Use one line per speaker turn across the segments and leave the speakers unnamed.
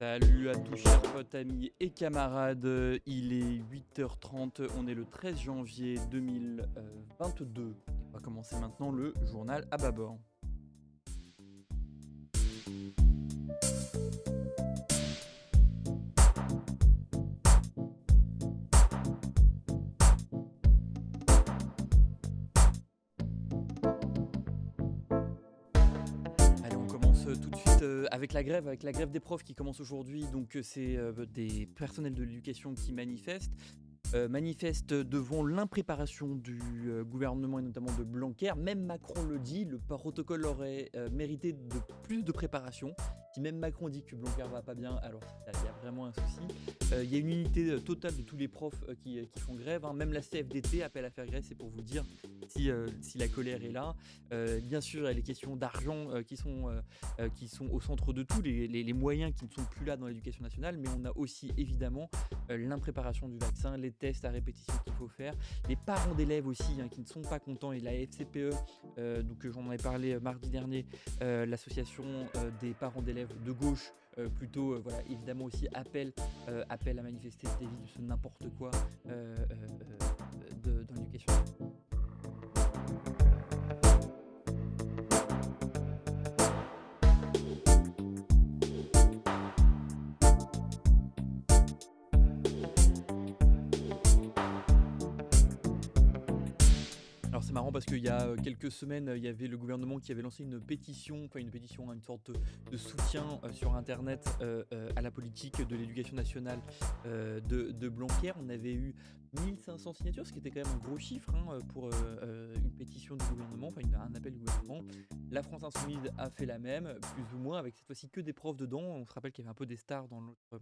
Salut à tous chers potes, amis et camarades, il est 8h30, on est le 13 janvier 2022. On va commencer maintenant le journal à bâbord. Avec la grève, des profs qui commence aujourd'hui. Donc, euh, c'est euh, des personnels de l'éducation qui manifestent. Euh, devant l'impréparation du gouvernement et notamment de Blanquer. Même Macron le dit, le protocole aurait mérité de plus de préparation. Même Macron dit que Blanquer va pas bien, alors il y a vraiment un souci. Euh, Il y a une unité euh, totale de tous les profs euh, qui, font grève. hein. Même la CFDT appelle à faire grève, c'est pour vous dire si, la colère est là. Bien sûr, il y a les questions d'argent qui, sont, au centre de tout, les, moyens qui ne sont plus là dans l'éducation nationale, mais on a aussi évidemment l'impréparation du vaccin, les tests à répétition qu'il faut faire, les parents d'élèves aussi hein, qui ne sont pas contents, et la FCPE, euh, donc j'en ai parlé mardi dernier, l'association des parents d'élèves de gauche, euh, plutôt, euh, voilà, évidemment aussi appelle, euh, appelle à manifester de ce n'importe quoi euh, dans l'éducation. C'est marrant parce qu'il y a euh, quelques semaines, il y avait le gouvernement qui avait lancé une pétition, enfin une pétition, hein, une sorte de, soutien euh, sur Internet euh, à la politique de l'éducation nationale de, Blanquer. On avait eu 1500 signatures, ce qui était quand même un gros chiffre hein, pour une pétition du gouvernement, enfin un appel du gouvernement. La France Insoumise a fait la même, plus ou moins, avec cette fois-ci que des profs dedans. On se rappelle qu'il y avait un peu des stars dans l'autre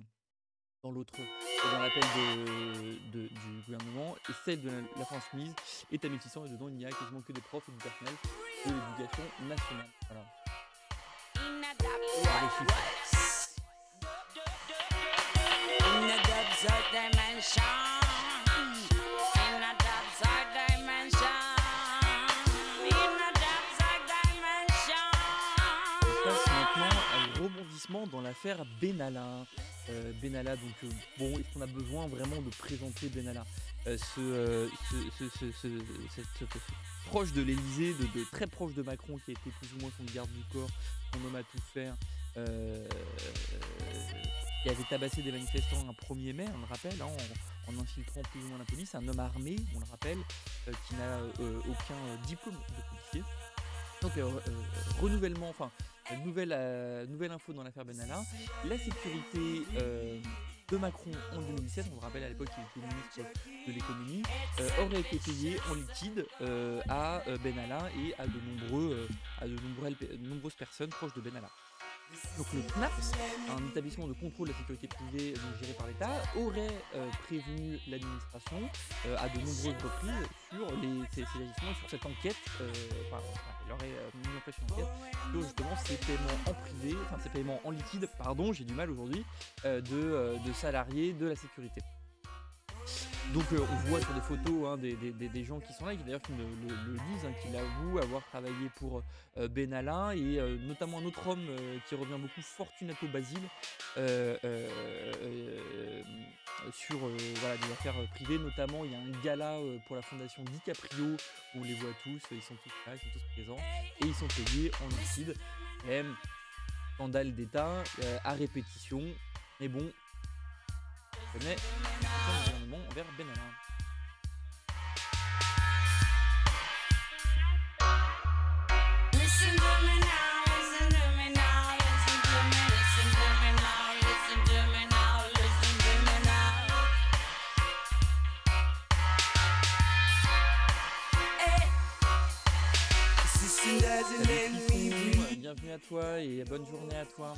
dans l'autre dans l'appel de- du gouvernement et celle de la, France Insoumise est à 1600 et dedans il n'y a quasiment que des profs et du personnel de l'éducation nationale. Voilà. On passe maintenant à rebondissement dans l'affaire Benalla. Euh, Benalla, donc euh, bon, est-ce qu'on a besoin vraiment de présenter Benalla Euh, ce, proche de l'Elysée, de, très proche de Macron, qui a été plus ou moins son garde du corps, son homme à tout faire, qui avait tabassé des manifestants un 1er mai, on le rappelle, hein, en, en infiltrant plus ou moins la police, un homme armé, on le rappelle, qui n'a aucun diplôme de policier. Euh, euh, renouvellement, enfin, euh, nouvelle, nouvelle info dans l'affaire Benalla. La sécurité de Macron en 2017, on le rappelle à l'époque il était ministre de l'économie, aurait été payée en liquide à Benalla et à de, nombreux, à de nombreuses personnes proches de Benalla. Donc le CNAPS, un établissement de contrôle de la sécurité privée donc géré par l'État, aurait euh, prévenu l'administration euh, à de nombreuses reprises sur les, ces, ces agissements, sur cette enquête, euh, enfin, il aurait euh, mis en place une enquête sur justement ces paiements en privé, enfin ces paiements en liquide, pardon, j'ai du mal aujourd'hui, euh, de, euh, de salariés de la sécurité. Donc euh, on voit sur des photos hein, des, des- des- gens qui sont là, qui d'ailleurs le, disent, hein, qui l'avouent avoir travaillé pour euh, Benalla et euh, notamment un autre homme euh, qui revient beaucoup, Fortunato Basile, sur des affaires privées. Notamment, il y a un gala pour la fondation DiCaprio, où on les voit tous, ils sont tous là, ils sont tous présents et ils sont payés en liquide. Même scandale d'État à répétition. Mais bon, on le gouvernement envers Benalla.
Listen to me now, listen to me now, listen to me, listen to me now, listen to me now, listen to me now. Hey. Sister doesn't
Salut
let me
Fisson,
be.
bienvenue à toi et bonne journée à toi.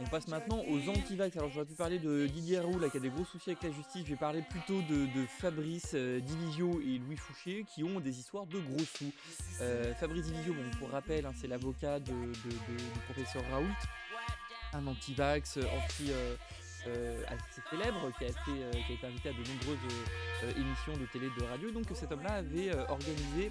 On passe maintenant aux anti-vax. Alors j'aurais pu parler de Didier Roux là, qui a des gros soucis avec la justice. Je vais parler plutôt de, Fabrice euh, Divisio et Louis Fouché qui ont des histoires de gros sous. Euh, Fabrice Divisio, bon, pour rappel, hein, c'est l'avocat de, du professeur Raoult, un anti-vax, euh, anti... euh, assez célèbre qui a, été, invité à de nombreuses émissions de télé de radio. Donc cet homme-là avait organisé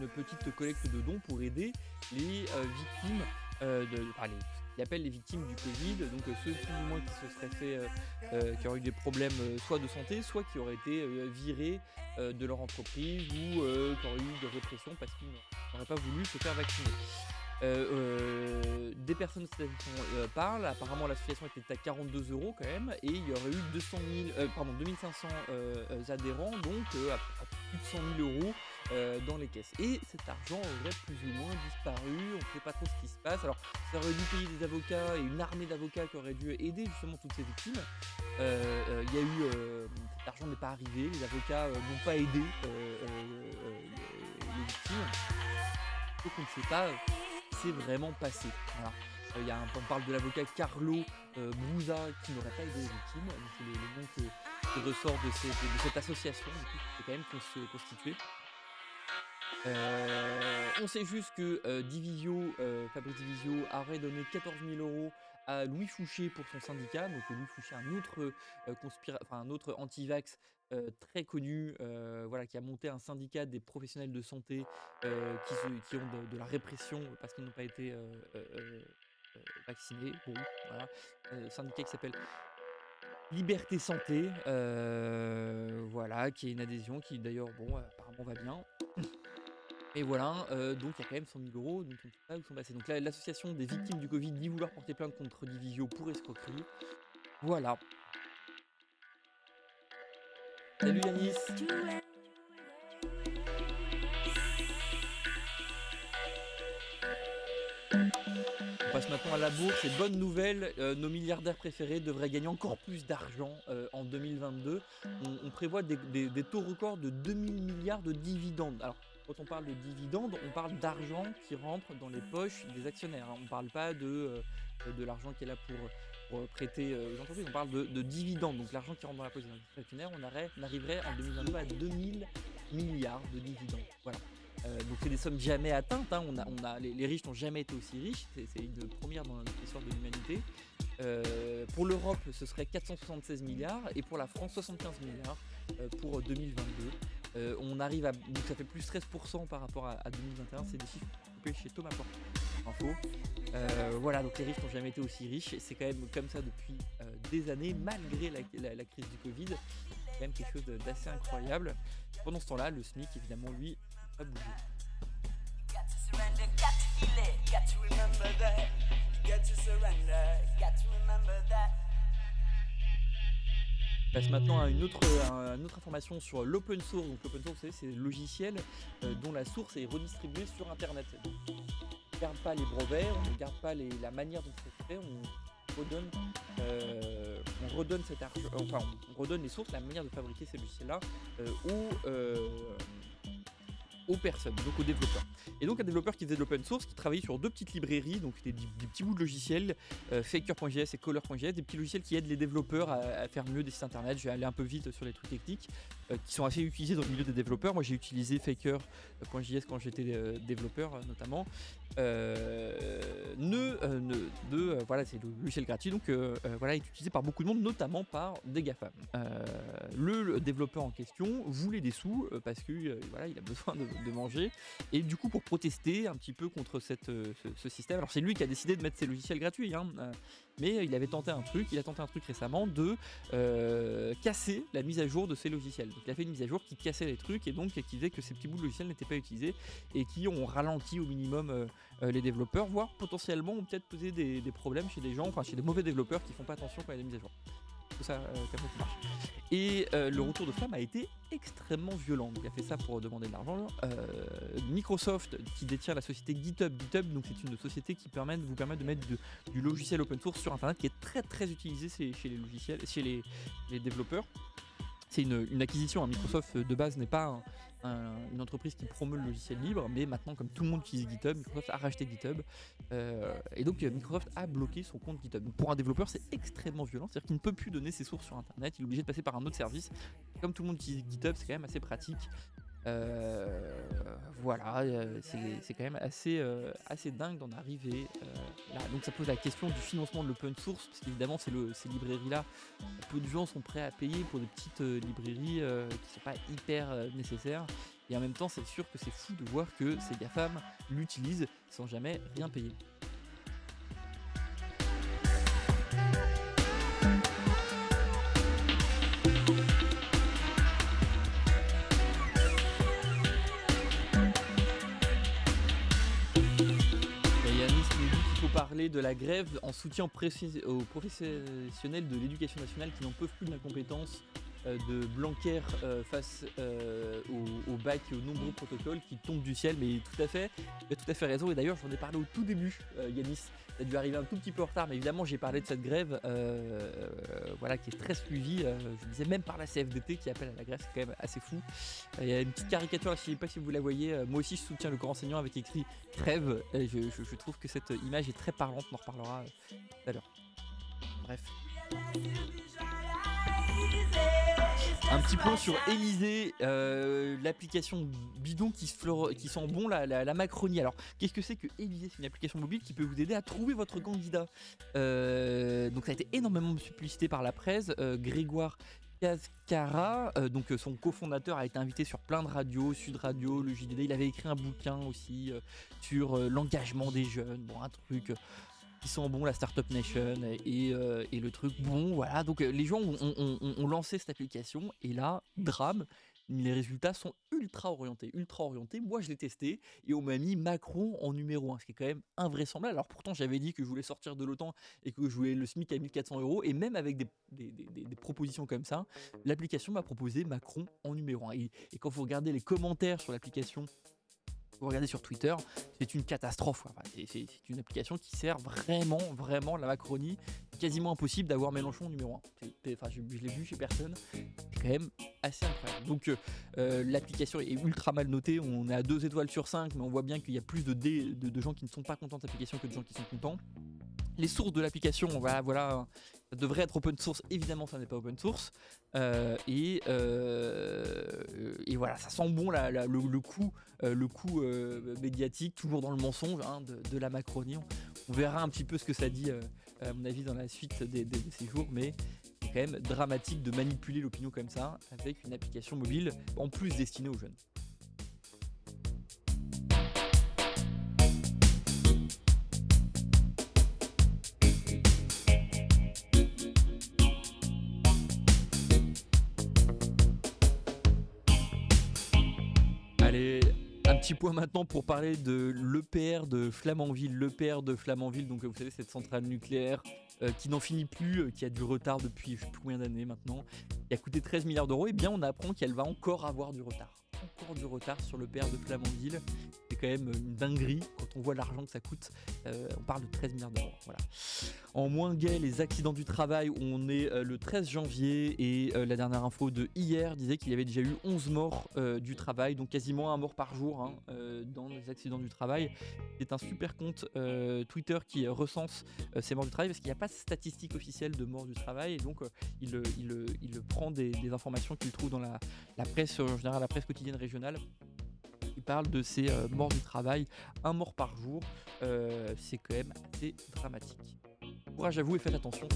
une petite collecte de dons pour aider les victimes, de, enfin, il appelle les victimes du Covid, donc euh, ceux plus ou moins qui se seraient fait, euh, euh, qui auraient eu des problèmes soit de santé, soit qui auraient été virés de leur entreprise ou qui auraient eu de répression parce qu'ils n'auraient pas voulu se faire vacciner. Euh, euh, des personnes euh, parlent. Apparemment, l'association était à 42 euros quand même, et il y aurait eu 200 000, euh, pardon, 2500 euh, euh, adhérents, donc à, à plus de 100 000 euros euh, dans les caisses. Et cet argent aurait plus ou moins disparu. On ne sait pas trop ce qui se passe. Alors, ça aurait dû payer des avocats et une armée d'avocats qui aurait dû aider justement toutes ces victimes. Euh, euh, Il y a eu, euh, cet argent n'est pas arrivé. Les avocats euh, n'ont pas aidé euh, euh, euh, les, victimes. Donc, on ne sait pas. euh, s'est vraiment passé. Voilà. Euh, il on parle de l'avocat Carlo euh, Brusa qui n'aurait pas aidé les victimes. C'est le, nom qui ressort de, de- cette association qui est quand même cons- constituée. Euh, on sait juste que euh, Divisio, euh, Fabrice Divisio, aurait donné 14 000 euros à Louis Fouché pour son syndicat. Donc Louis Fouché, un autre, un autre anti-vax très connu, voilà, qui a monté un syndicat des professionnels de santé qui, ont de, la répression parce qu'ils n'ont pas été vaccinés. Syndicat qui s'appelle Liberté Santé, voilà, qui est une adhésion qui d'ailleurs, bon, apparemment va bien. Et voilà, euh, donc il y a quand même 100 000 euros, donc on ne sait pas où sont passés. Donc là, l'association des victimes du Covid dit vouloir porter plainte contre Divisio pour escroquerie. Voilà. Salut Yanis On passe maintenant à la bourse et bonne nouvelle, euh, nos milliardaires préférés devraient gagner encore plus d'argent euh, en 2022. On, prévoit des, des- des taux records de 2000 milliards de dividendes. Alors, quand on parle de dividendes, on parle d'argent qui rentre dans les poches des actionnaires. hein. On ne parle pas de, euh, de l'argent qui est là pour, pour prêter euh, aux entreprises, on parle de, de dividendes. Donc l'argent qui rentre dans la poche des actionnaires, on, arriverait en 2022 à 2000 milliards de dividendes. Voilà. Euh, donc c'est des sommes jamais atteintes. hein. Les, riches n'ont jamais été aussi riches. C'est une première dans l'histoire de l'humanité. Euh, pour l'Europe, ce serait 476 milliards et pour la France, 75 milliards euh, pour 2022. Euh, on arrive à. Donc ça fait plus 13% par rapport à, à 2021. C'est des chiffres coupés chez Thomas Porte. Info. Euh, voilà, donc les riches n'ont jamais été aussi riches. C'est quand même comme ça depuis euh, des années, malgré la, la- crise du Covid. C'est quand même quelque chose d'assez incroyable. Pendant ce temps-là, le SMIC, évidemment, lui, pas bougé. Passe maintenant à une autre, information sur l'open source. Donc l'open source, c'est le logiciel euh, dont la source est redistribuée sur Internet. On ne garde pas les brevets, on ne garde pas la manière dont c'est fait, on redonne, euh, on redonne enfin on redonne les sources, la manière de fabriquer ces logiciels-là euh, aux personnes, donc aux développeurs. Et donc un développeur qui faisait de l'open source, qui travaillait sur deux petites librairies, donc des, petits bouts de logiciels, euh, Faker.js et Color.js, des petits logiciels qui aident les développeurs à, faire mieux des sites internet. Je vais aller un peu vite sur les trucs techniques, euh, qui sont assez utilisés dans le milieu des développeurs. Moi j'ai utilisé Faker.js quand j'étais euh, développeur euh, notamment. Ne, ne- de, voilà, c'est le logiciel gratuit, donc voilà, il est utilisé par beaucoup de monde, notamment par des GAFAM. Le, le développeur en question voulait des sous parce que voilà, il a besoin de, de manger. Et du coup, pour protester un petit peu contre euh, ce, système, alors c'est lui qui a décidé de mettre ses logiciels gratuits, hein, euh, mais il avait tenté un truc, il a tenté un truc récemment de euh, casser la mise à jour de ses logiciels. Donc il a fait une mise à jour qui cassait les trucs et donc qui disait que ces petits bouts de logiciels n'étaient pas utilisés et qui ont ralenti au minimum les développeurs, voire potentiellement ont peut-être posé des, des problèmes chez des gens, enfin chez des mauvais développeurs qui font pas attention quand il y a des mises à jour. Euh. Et euh, le retour de flamme a été extrêmement violent. Il a fait ça pour demander de l'argent. Euh, Microsoft, qui détient la société GitHub, GitHub, donc c'est une société qui permet, vous permet de mettre du logiciel open source sur Internet, qui est très très utilisé chez, les logiciels, chez les développeurs. C'est une, acquisition. hein. Microsoft euh, de base n'est pas un- un- une entreprise qui promeut le logiciel libre, mais maintenant, comme tout le monde utilise GitHub, Microsoft a racheté GitHub. Euh, et donc, euh, Microsoft a bloqué son compte GitHub. Pour un développeur, c'est extrêmement violent. C'est-à-dire qu'il ne peut plus donner ses sources sur Internet. Il est obligé de passer par un autre service. Comme tout le monde utilise GitHub, c'est quand même assez pratique. Euh, voilà, euh, c'est quand même assez, euh, assez dingue d'en arriver là. Donc ça pose la question du financement de l'open source, parce qu'évidemment ces librairies-là, peu de gens sont prêts à payer pour des petites librairies qui sont pas hyper nécessaires. Et en même temps, c'est sûr que c'est fou de voir que ces GAFAM l'utilisent sans jamais rien payer. Parler de la grève en soutien précis- aux professionnels de l'éducation nationale qui n'en peuvent plus de la compétence euh, de Blanquer euh, face euh, au, au bac et aux nombreux protocoles qui tombent du ciel. Mais tout à fait, tout à fait raison. Et d'ailleurs, j'en ai parlé au tout début, Yanis. Ça a dû arriver un tout petit peu en retard, mais évidemment, j'ai parlé de cette grève, voilà, qui est très suivie. euh, je disais même par la CFDT qui appelle à la grève, c'est quand même assez fou. Il y a une petite caricature, je ne sais pas si vous la voyez. euh, moi aussi, je soutiens le corps enseignant avec écrit crève. Et je, je- je trouve que cette image est très parlante. On en reparlera euh, tout à l'heure. Bref. Un petit point sur Élysée, euh, l'application bidon qui, sent bon la, Macronie. Alors, qu'est-ce que c'est que Élysée? C'est une application mobile qui peut vous aider à trouver votre candidat. Euh, donc, ça a été énormément publicité par la presse. Euh, Grégoire Cascara, donc son cofondateur, a été invité sur plein de radios, Sud Radio, le JDD. Il avait écrit un bouquin aussi sur l'engagement des jeunes. Bon, un truc. Qui sent bon la Startup Nation et, euh, et le truc. Bon voilà. Donc euh, les gens ont, lancé cette application. Et là drame les résultats sont ultra orientés ultra orientés. Moi je l'ai testé. Et on m'a mis Macron en numéro 1 ce qui est quand même invraisemblable. Alors pourtant j'avais dit que je voulais sortir de l'OTAN et que je voulais le SMIC à 1400 euros. Et même avec des, propositions comme ça l'application m'a proposé Macron en numéro 1 et, et quand vous regardez les commentaires sur l'application vous regardez sur Twitter, c'est une catastrophe. c'est- une application qui sert vraiment, vraiment la Macronie. Quasiment impossible d'avoir Mélenchon en numéro 1. Enfin, je, l'ai vu chez personne. C'est quand même assez incroyable. Donc, euh, euh, l'application est ultra mal notée. On est à 2 étoiles sur 5, mais on voit bien qu'il y a plus de, de gens qui ne sont pas contents de l'application que de gens qui sont contents. Les sources de l'application, voilà, voilà, ça devrait être open source. Évidemment, ça n'est pas open source. Euh, et, euh, et voilà, ça sent bon le, coup, euh, médiatique, toujours dans le mensonge hein, de, la Macronie. On, verra un petit peu ce que ça dit, à mon avis, dans la suite des, des- de ces jours, mais c'est quand même dramatique de manipuler l'opinion comme ça avec une application mobile, en plus destinée aux jeunes. Un petit point maintenant pour parler de l'EPR de Flamanville. L'EPR de Flamanville, donc vous savez, cette centrale nucléaire euh, qui n'en finit plus, euh, qui a du retard depuis je sais plus combien d'années maintenant, qui a coûté 13 milliards d'euros, et bien on apprend qu'elle va encore avoir du retard. Du retard sur l'EPR de Flamanville. C'est quand même une dinguerie quand on voit l'argent que ça coûte. Euh, on parle de 13 milliards d'euros. En moins gai, les accidents du travail, on est euh, le 13 janvier et euh, la dernière info de hier disait qu'il y avait déjà eu 11 morts du travail, donc quasiment un mort par jour hein, dans les accidents du travail. C'est un super compte Twitter qui recense ces morts du travail parce qu'il n'y a pas de statistique officielle de morts du travail et donc il, prend des, informations qu'il trouve dans la presse, en général la presse quotidienne régionale. Il parle de ces euh, morts du travail, un mort par jour, Euh, c'est quand même assez dramatique. Courage à vous et faites attention.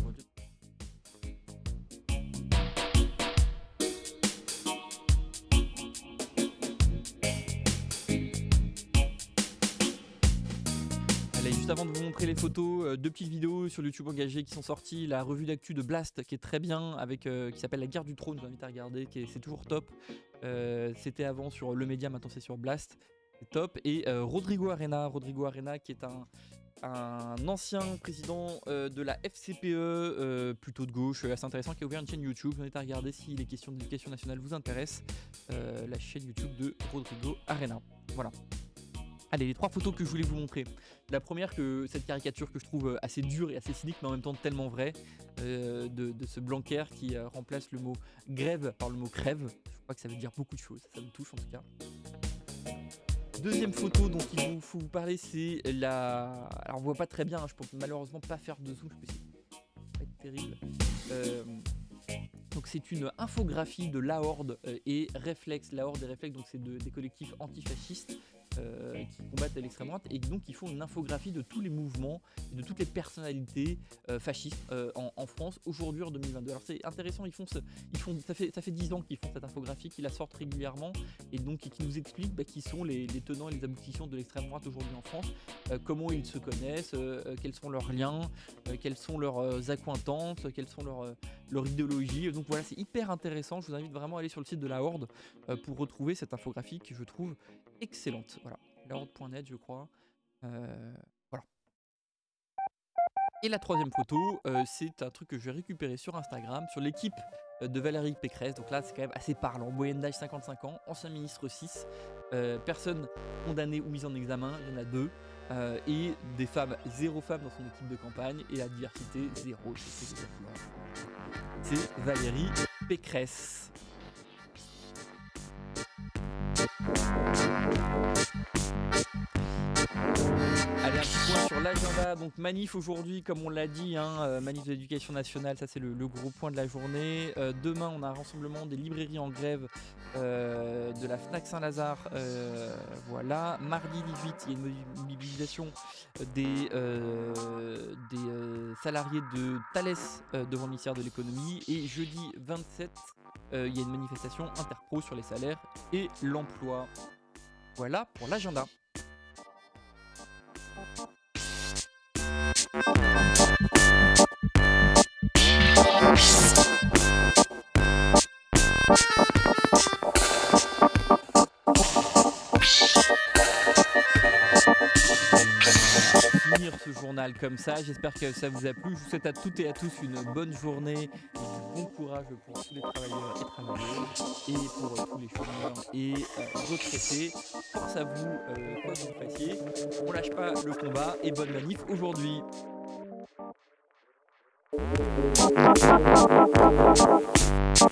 Allez, juste avant de vous montrer les photos, euh, deux petites vidéos sur YouTube engagé qui sont sorties. La revue d'actu de Blast qui est très bien, avec, euh, qui s'appelle La guerre du trône, je vous invite à regarder, qui est- c'est toujours top. Euh, C'était avant sur Le Média, maintenant c'est sur Blast. C'est top. Et Rodrigo Arena, Rodrigo Arena qui est un, un ancien président de la FCPE, plutôt de gauche, assez intéressant, qui a ouvert une chaîne YouTube. Je vous invite à regarder si les questions d'éducation nationale vous intéressent. La chaîne YouTube de Rodrigo Arena. Voilà. Allez, les trois photos que je voulais vous montrer. La première, que cette caricature que je trouve euh, assez dure et assez cynique, mais en même temps tellement vraie, euh, de, ce Blanquer qui euh, remplace le mot grève par le mot crève. Je crois que ça veut dire beaucoup de choses, ça me touche en tout cas. Deuxième photo dont il vous- faut vous parler, c'est la. Alors on voit pas très bien, hein, je peux malheureusement pas faire de zoom, je peux va être terrible. Donc c'est une infographie de la Horde et Réflexe. La Horde et Réflexe, donc c'est de- des collectifs antifascistes euh, qui combattent l'extrême droite et donc ils font une infographie de tous les mouvements de toutes les personnalités euh, fascistes euh, en, France aujourd'hui en 2022. Alors c'est intéressant, ils font, ça fait ça fait 10 ans qu'ils font cette infographie, qu'ils la sortent régulièrement et donc qui nous expliquent bah, qui sont les, les tenants et les aboutissants de l'extrême droite aujourd'hui en France, comment ils se connaissent, quels sont leurs liens, quelles sont leurs accointances, quelles sont leurs leur idéologie. Donc voilà, c'est hyper intéressant. Je vous invite vraiment à aller sur le site de la Horde euh, pour retrouver cette infographie que je trouve excellente. Voilà, lahorde.net, je crois. Euh, voilà. Et la troisième photo, euh, c'est un truc que j'ai récupéré sur Instagram, sur l'équipe de Valérie Pécresse. Donc là, c'est quand même assez parlant. Moyenne d'âge 55 ans, ancien ministre 6, euh, personne condamnée ou mise en examen, il y en a deux. Euh, et des femmes, zéro femme dans son équipe de campagne, et la diversité, zéro. Exactement. C'est Valérie Pécresse. L'agenda. Donc, manif aujourd'hui, comme on l'a dit, hein, euh, manif de l'éducation nationale, ça c'est le, gros point de la journée. Euh, demain, on a un rassemblement des librairies en grève euh, de la Fnac Saint-Lazare. voilà. Mardi 18, il y a une mobilisation des, des salariés de Thales devant le ministère de l'économie. Et jeudi 27, euh, il y a une manifestation interpro sur les salaires et l'emploi. Voilà pour l'agenda. Comme ça. J'espère que ça vous a plu. Je vous souhaite à toutes et à tous une bonne journée et du bon courage pour tous les travailleurs et travailleuses et pour tous les chômeurs et euh, retraités. Force à vous, euh, quoi que vous fassiez. On lâche pas le combat et bonne manif aujourd'hui. Thank you.